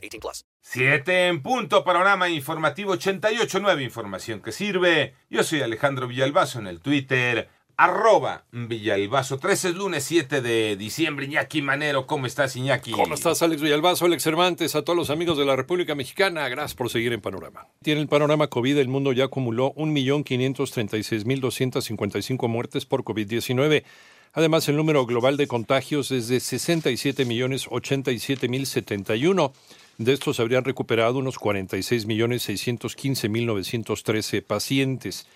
18 plus. Siete en punto, panorama informativo 88.9, información que sirve. Yo soy Alejandro Villalbazo en el Twitter, arroba Villalbazo. 13 es lunes 7 de diciembre. Iñaki Manero, ¿cómo estás, Iñaki? ¿Cómo estás, Alex Villalbazo, Alex Cervantes, a todos los amigos de la República Mexicana? Gracias por seguir en Panorama. Tiene el panorama COVID, el mundo ya acumuló 1.536.255 muertes por COVID-19. Además, el número global de contagios es de 67.087.071. De estos se habrían recuperado unos 46.615.913 pacientes.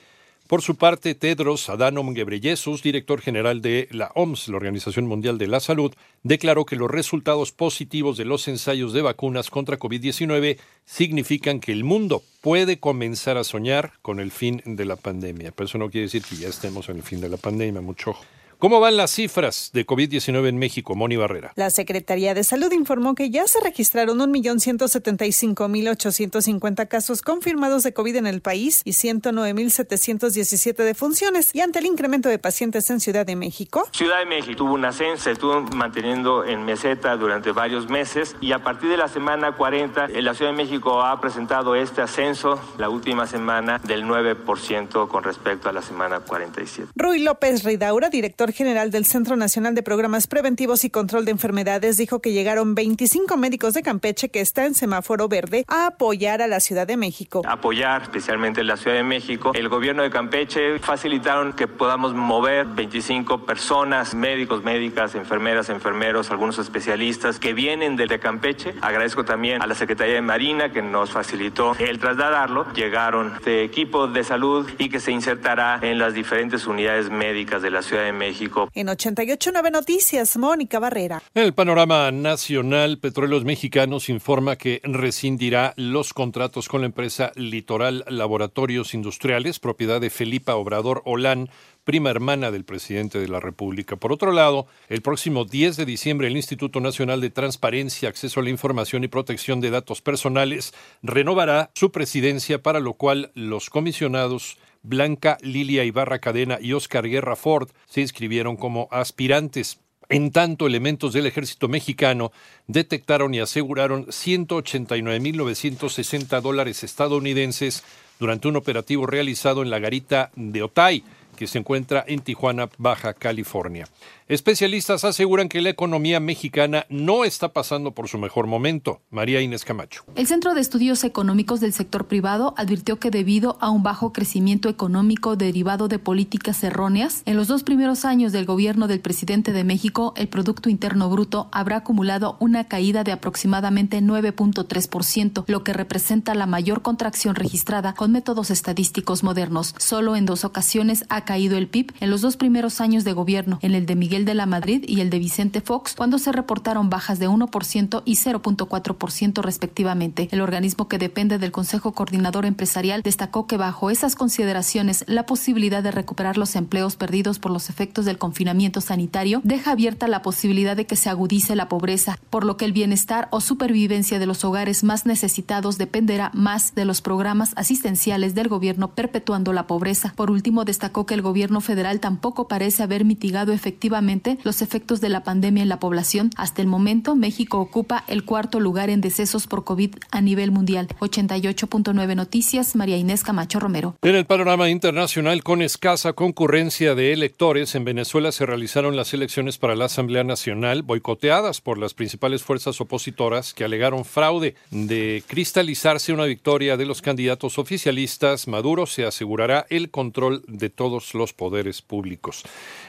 Por su parte, Tedros Adhanom Ghebreyesus, director general de la OMS, la Organización Mundial de la Salud, declaró que los resultados positivos de los ensayos de vacunas contra COVID-19 significan que el mundo puede comenzar a soñar con el fin de la pandemia. Pero eso no quiere decir que ya estemos en el fin de la pandemia, mucho ojo. ¿Cómo van las cifras de COVID-19 en México, Moni Barrera? La Secretaría de Salud informó que ya se registraron 1.175.850 casos confirmados de COVID en el país y 109.717 defunciones. Y ante el incremento de pacientes en Ciudad de México. Ciudad de México tuvo un ascenso, se estuvo manteniendo en meseta durante varios meses y a partir de la semana 40, la Ciudad de México ha presentado este ascenso la última semana del 9% con respecto a la semana 47. Rui López Ridaura, director general del Centro Nacional de Programas Preventivos y Control de Enfermedades dijo que llegaron 25 médicos de Campeche que está en semáforo verde a apoyar a la Ciudad de México. Apoyar especialmente la Ciudad de México. El gobierno de Campeche facilitaron que podamos mover 25 personas, médicos, médicas, enfermeras, enfermeros, algunos especialistas que vienen desde Campeche. Agradezco también a la Secretaría de Marina que nos facilitó el trasladarlo. Llegaron de equipo de salud y que se insertará en las diferentes unidades médicas de la Ciudad de México en 88.9 Noticias, Mónica Barrera. En el panorama nacional, Petróleos Mexicanos informa que rescindirá los contratos con la empresa Litoral Laboratorios Industriales, propiedad de Felipa Obrador Olán, prima hermana del presidente de la República. Por otro lado, el próximo 10 de diciembre el Instituto Nacional de Transparencia, Acceso a la Información y Protección de Datos Personales renovará su presidencia, para lo cual los comisionados Blanca Lilia Ibarra Cadena y Oscar Guerra Ford se inscribieron como aspirantes. En tanto, elementos del ejército mexicano detectaron y aseguraron 189.960 dólares estadounidenses durante un operativo realizado en la garita de Otay, que se encuentra en Tijuana, Baja California. Especialistas aseguran que la economía mexicana no está pasando por su mejor momento. María Inés Camacho. El Centro de Estudios Económicos del Sector Privado advirtió que debido a un bajo crecimiento económico derivado de políticas erróneas, en los dos primeros años del gobierno del presidente de México, el Producto Interno Bruto habrá acumulado una caída de aproximadamente 9.3%, lo que representa la mayor contracción registrada con métodos estadísticos modernos. Solo en dos ocasiones ha caído el PIB en los dos primeros años de gobierno, en el de Miguel de la Madrid y el de Vicente Fox, cuando se reportaron bajas de 1% y 0.4% respectivamente. El organismo que depende del Consejo Coordinador Empresarial destacó que bajo esas consideraciones la posibilidad de recuperar los empleos perdidos por los efectos del confinamiento sanitario deja abierta la posibilidad de que se agudice la pobreza, por lo que el bienestar o supervivencia de los hogares más necesitados dependerá más de los programas asistenciales del gobierno perpetuando la pobreza. Por último, destacó que el gobierno federal tampoco parece haber mitigado efectivamente los efectos de la pandemia en la población. Hasta el momento, México ocupa el cuarto lugar en decesos por COVID a nivel mundial. 88.9 Noticias, María Inés Camacho Romero. En el panorama internacional, con escasa concurrencia de electores, en Venezuela se realizaron las elecciones para la Asamblea Nacional, boicoteadas por las principales fuerzas opositoras que alegaron fraude. De cristalizarse una victoria de los candidatos oficialistas, Maduro se asegurará el control de todos los poderes públicos.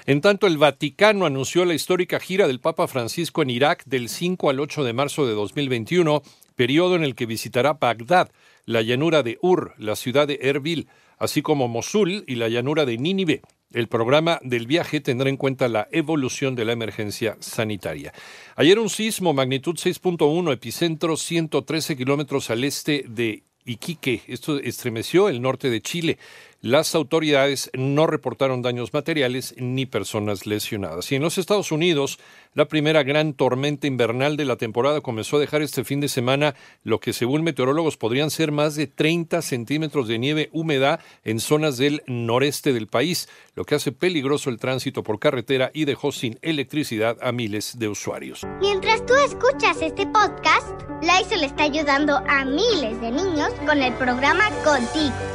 En tanto, el Vaticano anunció la histórica gira del Papa Francisco en Irak del 5 al 8 de marzo de 2021, periodo en el que visitará Bagdad, la llanura de Ur, la ciudad de Erbil, así como Mosul y la llanura de Nínive. El programa del viaje tendrá en cuenta la evolución de la emergencia sanitaria. Ayer un sismo magnitud 6.1, epicentro 113 kilómetros al este de Iquique. Esto estremeció el norte de Chile. Las autoridades no reportaron daños materiales ni personas lesionadas. Y en los Estados Unidos, la primera gran tormenta invernal de la temporada comenzó a dejar este fin de semana lo que según meteorólogos podrían ser más de 30 centímetros de nieve húmeda en zonas del noreste del país, lo que hace peligroso el tránsito por carretera y dejó sin electricidad a miles de usuarios. Mientras tú escuchas este podcast, Lysol está ayudando a miles de niños con el programa Contigo